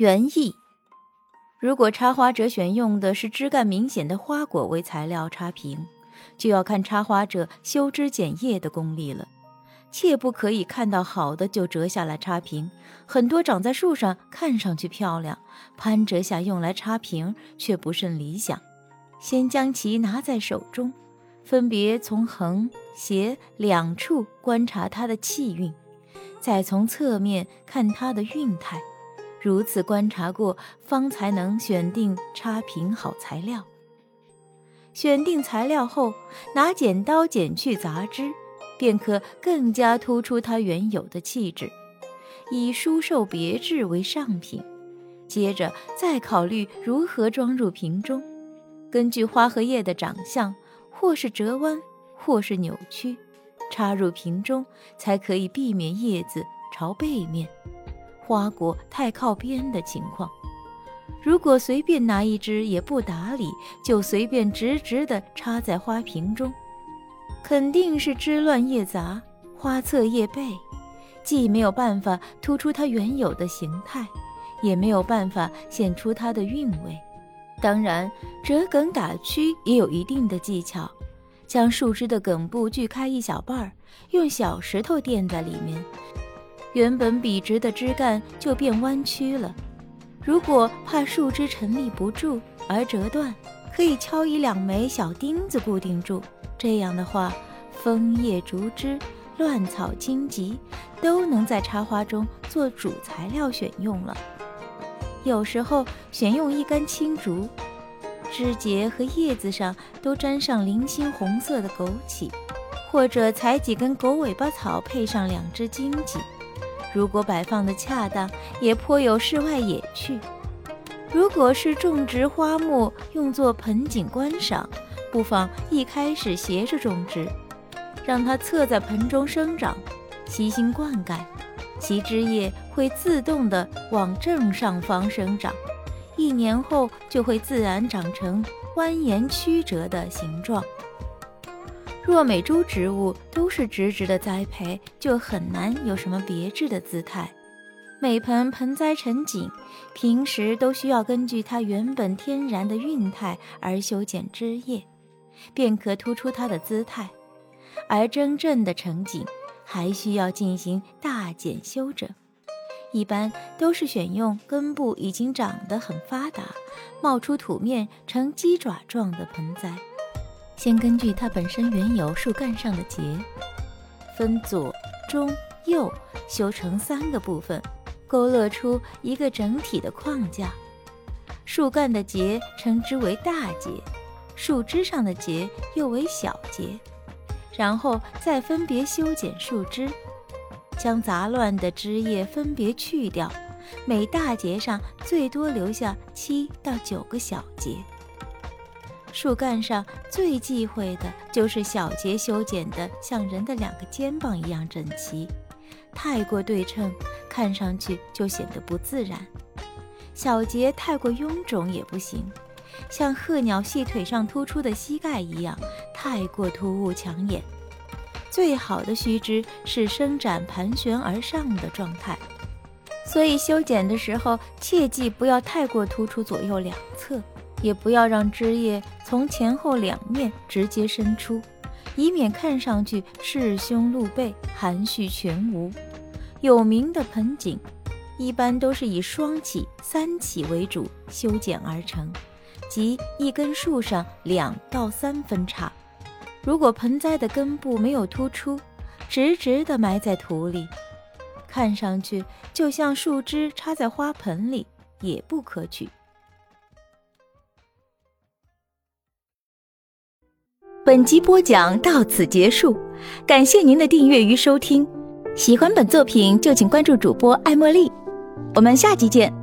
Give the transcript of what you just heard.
园艺。如果插花者选用的是枝干明显的花果为材料插瓶，就要看插花者修枝剪叶的功力了，切不可以看到好的就折下来插瓶。很多长在树上看上去漂亮，攀折下用来插瓶却不甚理想。先将其拿在手中，分别从横、斜两处观察它的气韵，再从侧面看它的韵态。如此观察过，方才能选定插瓶好材料。选定材料后，拿剪刀剪去杂枝，便可更加突出它原有的气质。以疏瘦别致为上品，接着再考虑如何装入瓶中。根据花和叶的长相，或是折弯，或是扭曲，插入瓶中，才可以避免叶子朝背面。花果太靠边的情况，如果随便拿一支也不打理，就随便直直地插在花瓶中，肯定是枝乱叶杂、花侧叶背，既没有办法突出它原有的形态，也没有办法显出它的韵味。当然，折梗打曲也有一定的技巧，将树枝的梗部锯开一小半儿，用小石头垫在里面。原本笔直的枝干就变弯曲了。如果怕树枝沉立不住而折断，可以敲一两枚小钉子固定住。这样的话，枫叶、竹枝、乱草、荆棘都能在插花中做主材料选用了。有时候选用一根青竹，枝节和叶子上都沾上零星红色的枸杞，或者采几根狗尾巴草，配上两只荆棘。如果摆放的恰当，也颇有世外野趣。如果是种植花木用作盆景观赏，不妨一开始斜着种植，让它侧在盆中生长，悉心灌溉，其枝叶会自动的往正上方生长，一年后就会自然长成蜿蜒曲折的形状。若每株植物都是直直的栽培，就很难有什么别致的姿态。每盆盆栽成景，平时都需要根据它原本天然的韵态而修剪枝叶，便可突出它的姿态。而真正的成景，还需要进行大剪修整，一般都是选用根部已经长得很发达、冒出土面呈鸡爪状的盆栽。先根据它本身原有树干上的节，分左、中、右修成三个部分，勾勒出一个整体的框架。树干的节称之为大节，树枝上的节又为小节。然后再分别修剪树枝，将杂乱的枝叶分别去掉，每大节上最多留下七到九个小节。树干上最忌讳的就是小节修剪的像人的两个肩膀一样整齐，太过对称，看上去就显得不自然；小节太过臃肿也不行，像鹤鸟细腿上突出的膝盖一样，太过突兀抢眼。最好的须枝是伸展盘旋而上的状态，所以修剪的时候切记不要太过突出左右两侧。也不要让枝叶从前后两面直接伸出，以免看上去赤胸露背、含蓄全无。有名的盆景，一般都是以双起、三起为主修剪而成，即一根树上两到三分叉。如果盆栽的根部没有突出，直直地埋在土里，看上去就像树枝插在花盆里，也不可取。本集播讲到此结束，感谢您的订阅与收听。喜欢本作品就请关注主播艾茉莉，我们下集见。